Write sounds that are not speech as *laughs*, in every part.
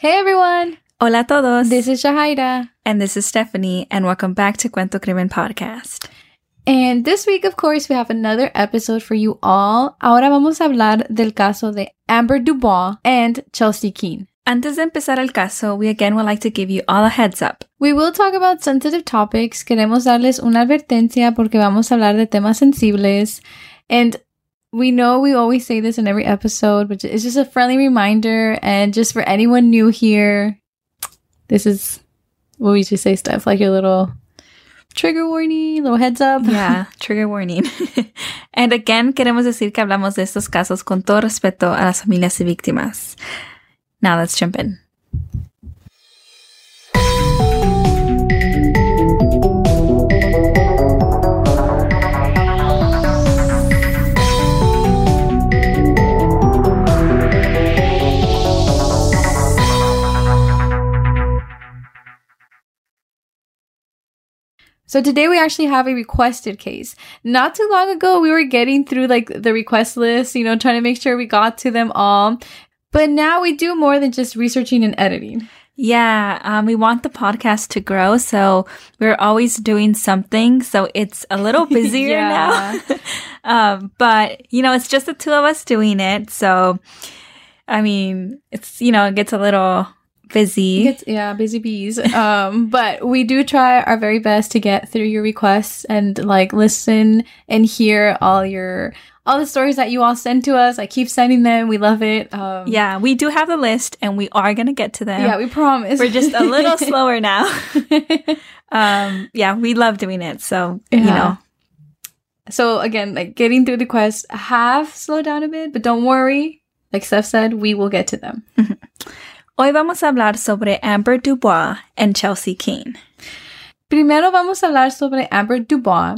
Hey everyone! Hola a todos. This is Shahaira. And this is Stephanie, and welcome back to Cuento Crimen Podcast. And this week, of course, we have another episode for you all. Ahora vamos a hablar del caso de Amber Dubois and Chelsea King. Antes de empezar el caso, we again would like to give you all a heads up. We will talk about sensitive topics. Queremos darles una advertencia porque vamos a hablar de temas sensibles. And we know we always say this in every episode, but it's just a friendly reminder. And just for anyone new here, this is what we should say stuff like your little trigger warning, little heads up. Yeah, *laughs* trigger warning. *laughs* and again, queremos decir que hablamos de estos casos con todo respeto a las familias y víctimas. Now let's jump in. So today we actually have a requested case. Not too long ago, we were getting through like the request list, you know, trying to make sure we got to them all. But now we do more than just researching and editing. Yeah, um, we want the podcast to grow, so we're always doing something. So it's a little *laughs* busier now. *laughs* um, but you know, it's just the two of us doing it. So, I mean, it's you know, it gets a little busy. Gets, yeah, busy bees. um, *laughs* but we do try our very best to get through your requests and like listen and hear all your all the stories that you all send to us. I keep sending them. We love it. Um, yeah, we do have the list and we are going to get to them. Yeah, we promise. We're just a little *laughs* slower now. *laughs* um, yeah, we love doing it. So, yeah. you know. So again, like getting through the quests have slowed down a bit, but don't worry. Like Steph said, we will get to them. Hoy vamos a hablar sobre Amber Dubois and Chelsea Keane. Primero vamos a hablar sobre Amber Dubois,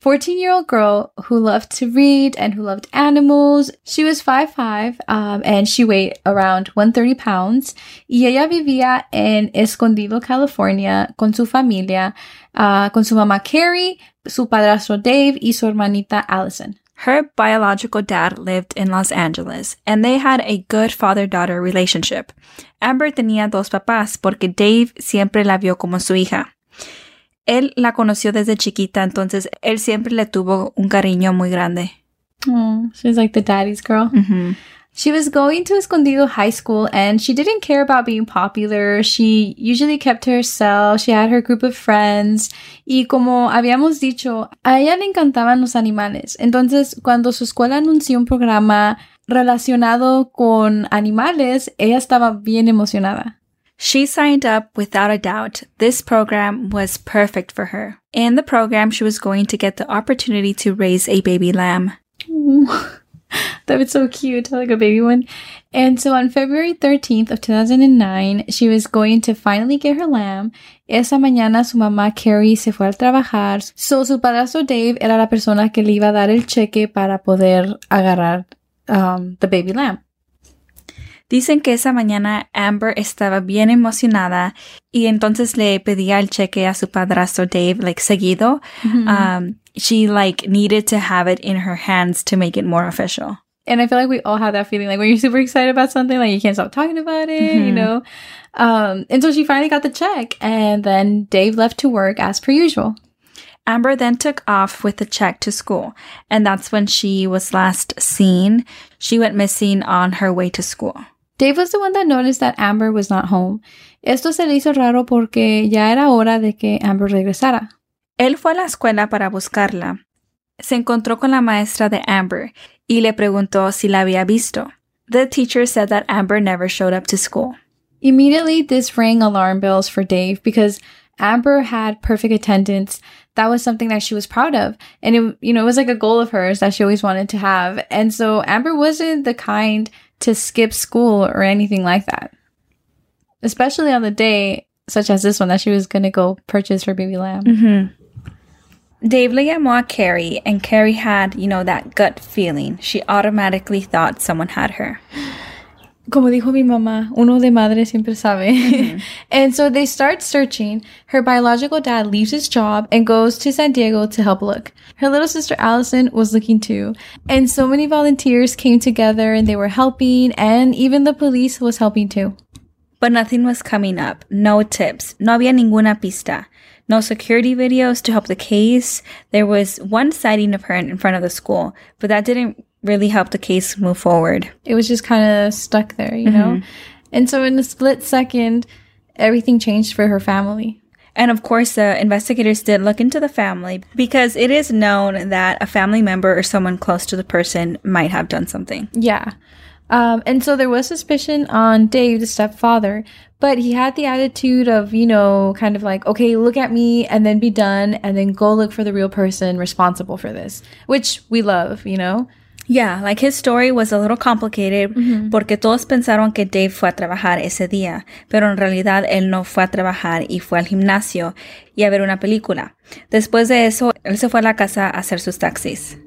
14 year old girl who loved to read and who loved animals. She was 5'5 um, and she weighed around 130 pounds. Y ella vivía en Escondido, California, con su familia, uh, con su mamá Carrie, su padrastro Dave y su hermanita Allison. Her biological dad lived in Los Angeles, and they had a good father-daughter relationship. Amber tenía dos papás porque Dave siempre la vio como su hija. Él la conoció desde chiquita, entonces él siempre le tuvo un cariño muy grande. Oh, she's like the daddy's girl. She was going to Escondido High School and she didn't care about being popular. She usually kept to herself. She had her group of friends. Y como habíamos dicho, a ella le encantaban los animales. Entonces, cuando su escuela anunció un programa relacionado con animales, ella estaba bien emocionada. She signed up without a doubt. This program was perfect for her. In the program, she was going to get the opportunity to raise a baby lamb. Mm. That was so cute, like a baby one. And so on February 13th of 2009, she was going to finally get her lamb. Esa mañana su mamá Carrie se fue a trabajar. So su padrastro Dave era la persona que le iba a dar el cheque para poder agarrar um, the baby lamb. Dicen que esa mañana Amber estaba bien emocionada y entonces le pedía el cheque a su padrastro Dave like seguido. Mm-hmm. Um, she like needed to have it in her hands to make it more official. And I feel like we all have that feeling. Like when you're super excited about something, like you can't stop talking about it, Mm-hmm. you know? Um, and so she finally got the check and then Dave left to work as per usual. Amber then took off with the check to school, and that's when she was last seen. She went missing on her way to school. Dave was the one that noticed that Amber was not home. Esto se le hizo raro porque ya era hora de que Amber regresara. Él fue a la escuela para buscarla. Se encontró con la maestra de Amber y le preguntó si la había visto. The teacher said that Amber never showed up to school. Immediately, this rang alarm bells for Dave because Amber had perfect attendance. That was something that she was proud of. And it, you know, it was like a goal of hers that she always wanted to have. And so Amber wasn't the kind to skip school or anything like that. Especially on the day such as this one that she was going to go purchase her baby lamb. Mm-hmm. Dave le llamó a Carrie, and Carrie had, you know, that gut feeling. She automatically thought someone had her. Como dijo mi mamá, uno de madre siempre sabe. Mm-hmm. *laughs* and so they start searching. Her biological dad leaves his job and goes to San Diego to help look. Her little sister Allison was looking too. And so many volunteers came together and they were helping, and even the police was helping too. But nothing was coming up. No tips. No había ninguna pista. No security videos to help the case. There was one sighting of her in front of the school, but that didn't really help the case move forward. It was just kind of stuck there, you know? Mm-hmm. And so in a split second, everything changed for her family. And of course, the investigators did look into the family because it is known that a family member or someone close to the person might have done something. Yeah. Um, and so there was suspicion on Dave, the stepfather, but he had the attitude of, you know, kind of like, okay, look at me and then be done and then go look for the real person responsible for this, which we love, you know? Yeah, like his story was a little complicated porque todos pensaron que Dave fue a trabajar ese día, pero en realidad él no fue a trabajar y fue al gimnasio y a ver una película. Después de eso, él se fue a la casa a hacer sus taxis.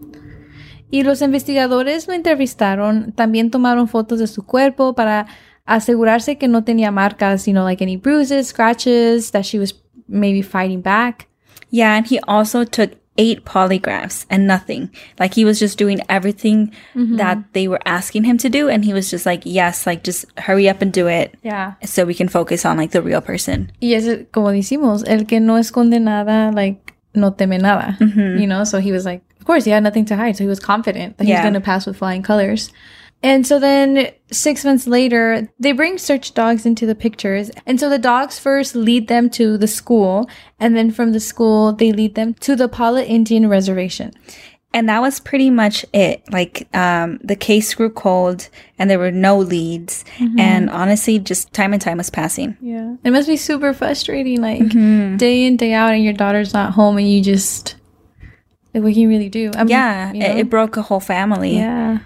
Y los investigadores lo entrevistaron, también tomaron fotos de su cuerpo para asegurarse que no tenía marcas, you know, like any bruises, scratches, that she was maybe fighting back. Yeah, and he also took eight polygraphs and nothing. Like he was just doing everything mm-hmm. that they were asking him to do, and he was just like, yes, like just hurry up and do it Yeah. so we can focus on like the real person. Y es como decimos, el que no esconde nada, like, no teme nada, mm-hmm. you know? So he was like, of course, he had nothing to hide. So he was confident that he was Yeah. going to pass with flying colors. And so then six months later, they bring search dogs into the pictures. And so the dogs first lead them to the school. And then from the school, they lead them to the Pala Indian Reservation. And that was pretty much it. Like, um, the case grew cold and there were no leads. And honestly, just time and time was passing. Yeah. It must be super frustrating, like day in, day out, and your daughter's not home and you just, like, what can you really do? I mean, Yeah, you it, it broke a whole family. Yeah.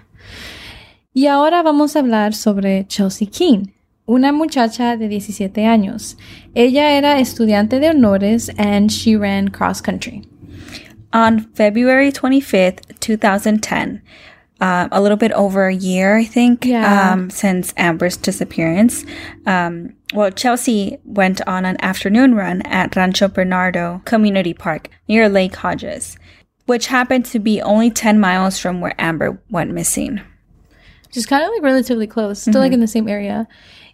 Y ahora vamos a hablar sobre Chelsea King, una muchacha de 17 años. Ella era estudiante de honores and she ran cross country. On February 25th, 2010, uh, a little bit over a year, I think, Yeah. um, since Amber's disappearance. Um, well, Chelsea went on an afternoon run at Rancho Bernardo Community Park near Lake Hodges, which happened to be only 10 miles from where Amber went missing. Just kind of like relatively close, still like in the same area.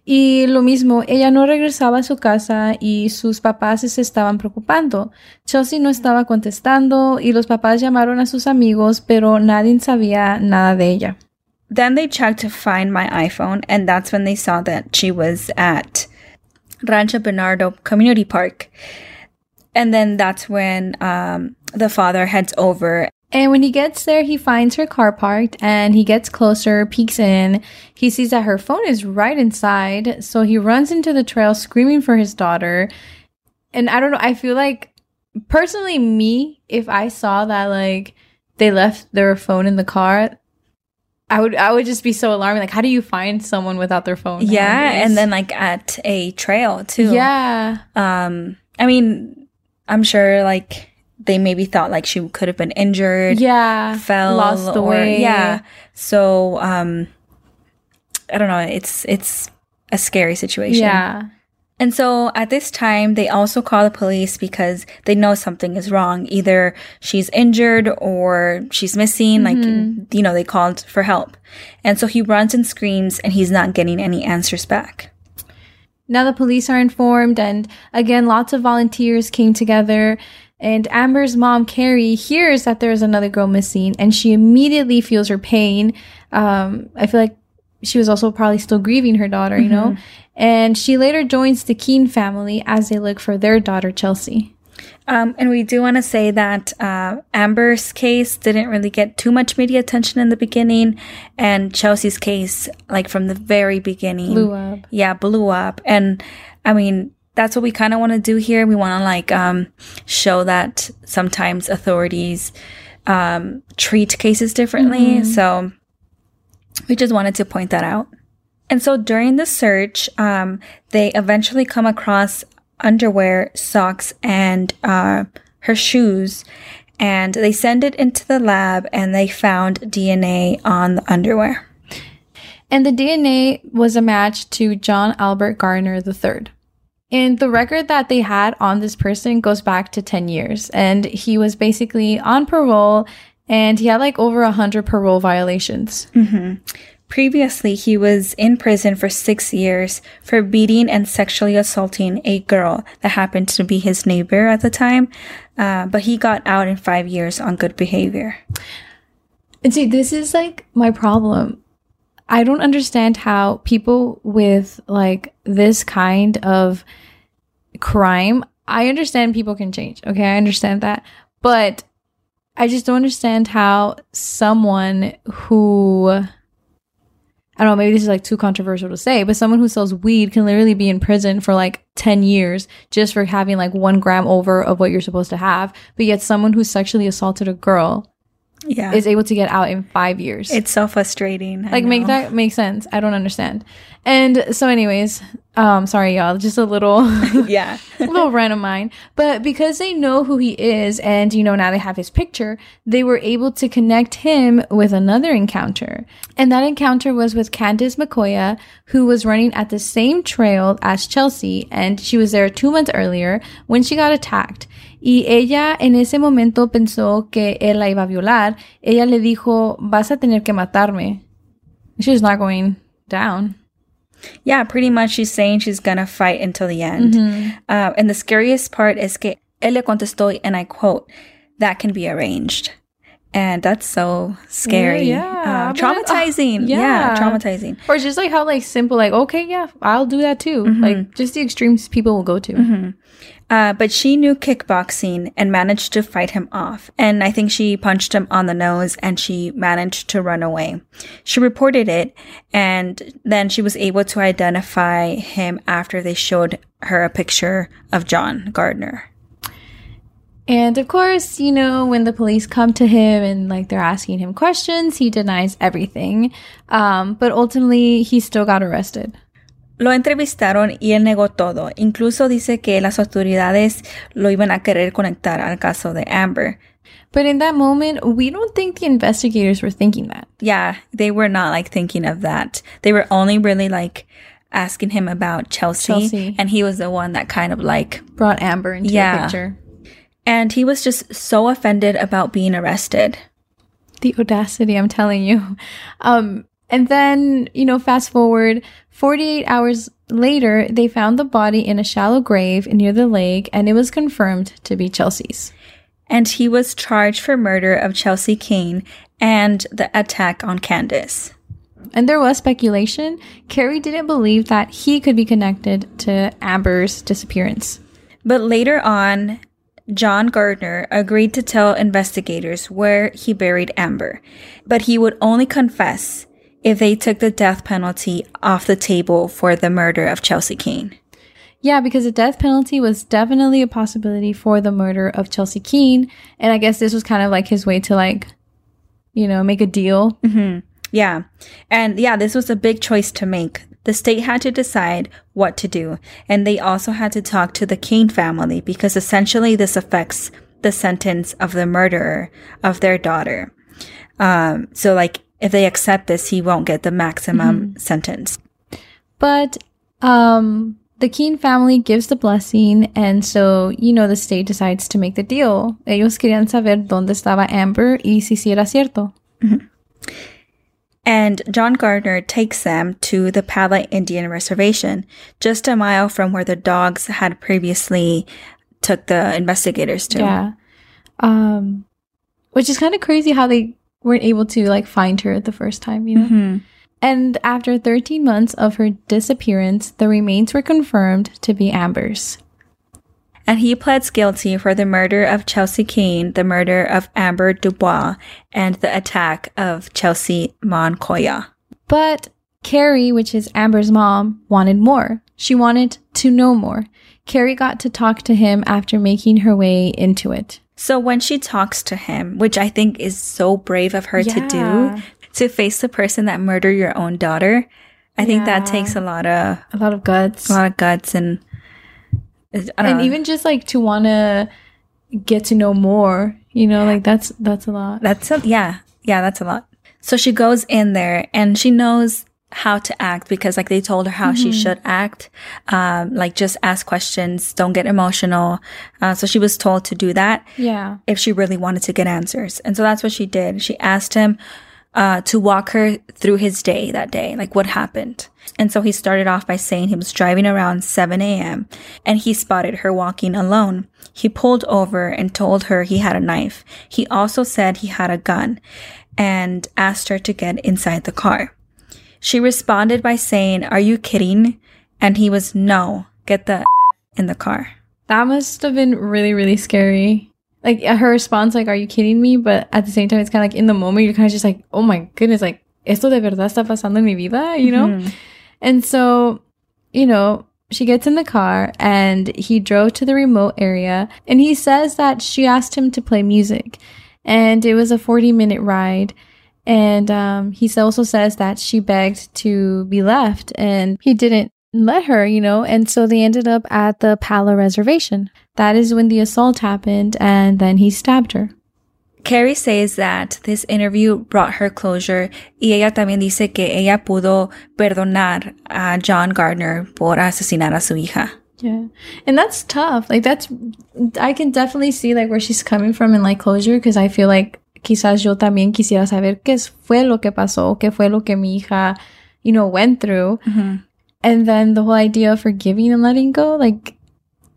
Y lo mismo, ella no regresaba a su casa y sus papás se estaban preocupando. Chelsea no estaba contestando y los papás llamaron a sus amigos, pero nadie sabía nada de ella. Then they checked to find my iPhone, and that's when they saw that she was at Rancho Bernardo Community Park. And then that's when um, the father heads over. And when he gets there, he finds her car parked and he gets closer, peeks in. He sees that her phone is right inside. So he runs into the trail screaming for his daughter. And I don't know, I feel like personally, me, if I saw that like they left their phone in the car, I would I would just be so alarmed. Like, how do you find someone without their phone? Yeah, nowadays? and then like at a trail too. yeah, Um, I mean, I'm sure like they maybe thought like she could have been injured, yeah, fell, lost the or- way. Yeah. So um, I don't know. It's it's a scary situation. yeah. And so at this time, they also call the police because they know something is wrong. Either she's injured or she's missing. Like, you know, they called for help. And so he runs and screams and he's not getting any answers back. Now the police are informed, and again, lots of volunteers came together. And Amber's mom, Carrie, hears that there's another girl missing, and she immediately feels her pain. Um, I feel like she was also probably still grieving her daughter, you know? And she later joins the King family as they look for their daughter, Chelsea. Um, and we do want to say that uh, Amber's case didn't really get too much media attention in the beginning, and Chelsea's case, like from the very beginning, Blew up. Yeah, blew up. And I mean, that's what we kind of want to do here. We want to like um, show that sometimes authorities um, treat cases differently. So we just wanted to point that out. And so during the search, um, they eventually come across underwear, socks, and uh, her shoes. And they send it into the lab and they found DNA on the underwear. And the DNA was a match to John Albert Gardner III. And the record that they had on this person goes back to 10 years. And he was basically on parole and he had like over 100 parole violations. Previously, he was in prison for six years for beating and sexually assaulting a girl that happened to be his neighbor at the time. Uh, but he got out in five years on good behavior. And see, this is like my problem. I don't understand how people with like this kind of crime, I understand people can change. Okay, I understand that. But I just don't understand how someone who I don't know, maybe this is like too controversial to say, but someone who sells weed can literally be in prison for like 10 years just for having like one gram over of what you're supposed to have. But yet someone who sexually assaulted a girl Yeah. is able to get out in five years. it's so frustrating. I like make that make sense. I don't understand. And so anyways, um sorry y'all, just a little *laughs* yeah. *laughs* a little rant of mine. But because they know who he is and you know now they have his picture, they were able to connect him with another encounter. And that encounter was with Candice Moncayo, who was running at the same trail as Chelsea, and she was there two months earlier when she got attacked. Y ella en ese momento pensó que él la iba a violar. Ella le dijo, vas a tener que matarme. She was not going down. Yeah, pretty much she's saying she's gonna fight until the end. Uh, and the scariest part is que él le contestó, and I quote, that can be arranged. And that's so scary. Yeah, Uh, like, oh, traumatizing. yeah. yeah. traumatizing. Or just like how like simple, like, okay, yeah, I'll do that too. Like just the extremes people will go to. Uh, but she knew kickboxing and managed to fight him off. And I think she punched him on the nose and she managed to run away. She reported it and then she was able to identify him after they showed her a picture of John Gardner. And of course, you know, when the police come to him and like they're asking him questions, he denies everything. Um, but ultimately, he still got arrested. Lo entrevistaron y él negó todo. Incluso dice que las autoridades lo iban a querer conectar al caso de Amber. But in that moment, we don't think the investigators were thinking that. Yeah, they were not like thinking of that. They were only really like asking him about Chelsea, Chelsea. and he was the one that kind of like Brought Amber into Yeah. the picture. And he was just so offended about being arrested. The audacity, I'm telling you. Um, and then, you know, fast forward 48 hours later, they found the body in a shallow grave near the lake, and it was confirmed to be Chelsea's. And he was charged for murder of Chelsea King and the attack on Candace. And there was speculation. Carrie didn't believe that he could be connected to Amber's disappearance. But later on, John Gardner agreed to tell investigators where he buried Amber, but he would only confess if they took the death penalty off the table for the murder of Chelsea King. Yeah, because the death penalty was definitely a possibility for the murder of Chelsea King. And I guess this was kind of like his way to, like, you know, make a deal. Mm-hmm. Yeah. And yeah, this was a big choice to make. The state had to decide what to do, and they also had to talk to the King family because essentially this affects the sentence of the murderer of their daughter. Um, so like if they accept this, he won't get the maximum sentence. But um the King family gives the blessing and so, you know, the state decides to make the deal. Ellos querían saber dónde estaba Amber y si era cierto. And John Gardner takes them to the Pala Indian Reservation, just a mile from where the dogs had previously took the investigators to. Yeah. Um which is kind of crazy how they weren't able to like find her the first time, you know? Mhm. And after 13 months of her disappearance, the remains were confirmed to be Amber's. And he pleads guilty for the murder of Chelsea King, the murder of Amber Dubois, and the attack of Chelsea Moncayo. But Carrie, which is Amber's mom, wanted more. She wanted to know more. Carrie got to talk to him after making her way into it. So when she talks to him, which I think is so brave of her to do, to face the person that murdered your own daughter, I think that takes a lot of A lot of guts. a lot of guts and and even just like to want to get to know more, you know, like that's that's a lot. That's a, yeah, yeah, that's a lot. So she goes in there and she knows how to act because like they told her how she should act. Um, like just ask questions, don't get emotional. Uh, so she was told to do that Yeah. if she really wanted to get answers. And so that's what she did. She asked him uh, to walk her through his day that day, like what happened. And so he started off by saying he was driving around 7 a.m. and he spotted her walking alone. He pulled over and told her he had a knife. He also said he had a gun and asked her to get inside the car. She responded by saying, Are you kidding? And he was, No, get the in the car. That must have been really, really scary. Like her response, like, "Are you kidding me?" But at the same time, it's kind of like in the moment, you're kind of just like, "Oh my goodness!" Like, esto de verdad está pasando en mi vida, you know. Mm-hmm. And so, you know, she gets in the car and he drove to the remote area, and he says that she asked him to play music, and it was a 40 minute ride. And um, he also says that she begged to be left, and he didn't let her, you know, and so they ended up at the Pala Reservation. That is when the assault happened, and then he stabbed her. Carrie says that this interview brought her closure y ella también dice que ella pudo perdonar a John Gardner por asesinar a su hija. Yeah. And that's tough. Like that's I can definitely see like where she's coming from in like closure because I feel like quizás yo también quisiera saber qué fue lo que pasó, qué fue lo que mi hija, you know, went through. Mm-hmm. And then the whole idea of forgiving and letting go, like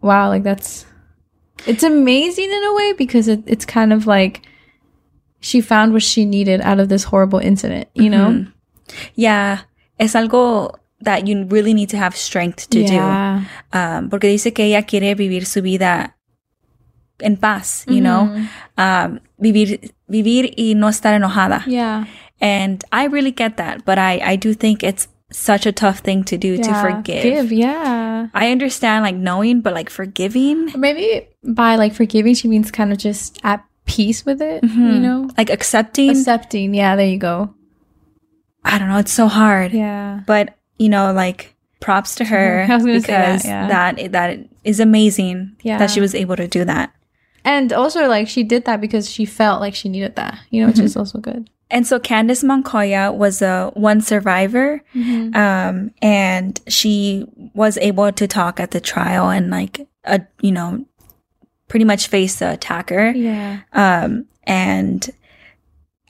wow, like that's it's amazing in a way because it, it's kind of like she found what she needed out of this horrible incident, you know? Mm-hmm. Yeah. Es algo that you really need to have strength to yeah. do. Um, porque dice que ella quiere vivir su vida en paz, you mm-hmm. know? Um, vivir, vivir y no estar enojada. Yeah. And I really get that, but I, I do think it's such a tough thing to do yeah. to forgive. Give, yeah. I understand like knowing, but like forgiving. Maybe by like forgiving, she means kind of just at peace with it, mm-hmm. you know? Like accepting. Accepting. Yeah, there you go. I don't know. It's so hard. Yeah. But, you know, like props to *laughs* her because that, yeah. that, that is amazing yeah. that she was able to do that. And also, like, she did that because she felt like she needed that, you know, mm-hmm. which is also good. And so Candice Moncayo was a one survivor, mm-hmm. um, and she was able to talk at the trial and like, a, you know, pretty much face the attacker. Yeah. Um, and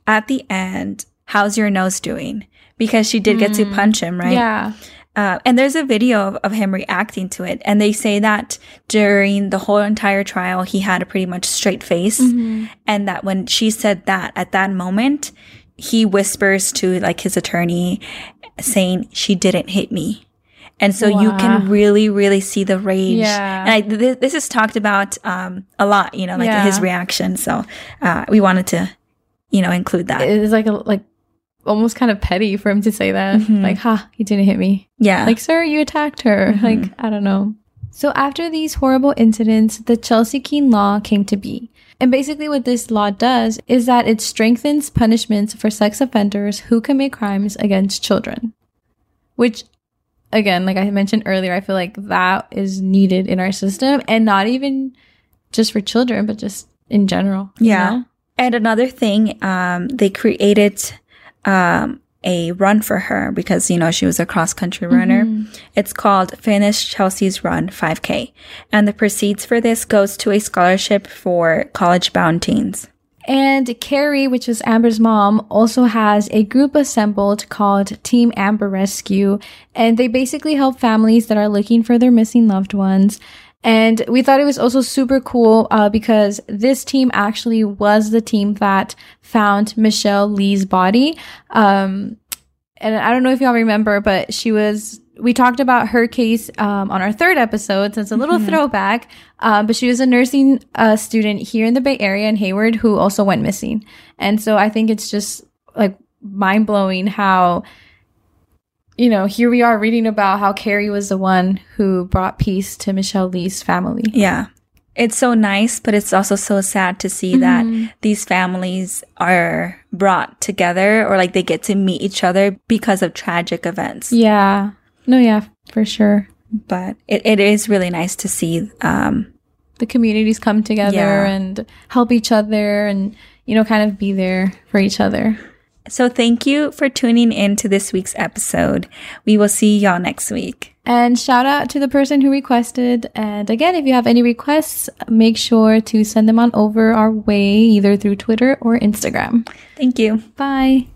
at the end, how's your nose doing? Because she did mm. get to mm. punch him, right? Yeah. Uh, and there's a video of, of, him reacting to it. And they say that during the whole entire trial, he had a pretty much straight face. Mm-hmm. And that when she said that at that moment, he whispers to like his attorney saying, she didn't hit me. And so wow. you can really, really see the rage. Yeah. And I, th- this is talked about um, a lot, you know, like yeah. his reaction. So uh, we wanted to, you know, include that. It's like a, like almost kind of petty for him to say that. Mm-hmm. Like, ha, he didn't hit me. Yeah. Like, sir, you attacked her. Mm-hmm. Like, I don't know. So after these horrible incidents, the Chelsea King law came to be. And basically what this law does is that it strengthens punishments for sex offenders who commit crimes against children. Which again, like I mentioned earlier, I feel like that is needed in our system and not even just for children, but just in general. Yeah. Know? And another thing, um, they created um, a run for her because, you know, she was a cross country runner. Mm-hmm. It's called Finish Chelsea's Run 5K. And the proceeds for this goes to a scholarship for college bound teens. And Carrie, which is Amber's mom, also has a group assembled called Team Amber Rescue. And they basically help families that are looking for their missing loved ones. And we thought it was also super cool uh, because this team actually was the team that found Michelle Le's body. Um, and I don't know if y'all remember, but she was we talked about her case um, on our third episode, so it's a little mm-hmm. throwback. Um, but she was a nursing uh, student here in the Bay Area in Hayward who also went missing. And so I think it's just like mind blowing how, you know, here we are reading about how Carrie was the one who brought peace to Michelle Le's family. Yeah. It's so nice, but it's also so sad to see mm-hmm. that these families are brought together or like they get to meet each other because of tragic events. Yeah. No, yeah, for sure. But it, it is really nice to see um, the communities come together yeah. and help each other and, you know, kind of be there for each other. So thank you for tuning in to this week's episode. We will see y'all next week. And shout out to the person who requested. And again, if you have any requests, make sure to send them on over our way, either through Twitter or Instagram. Thank you. Bye.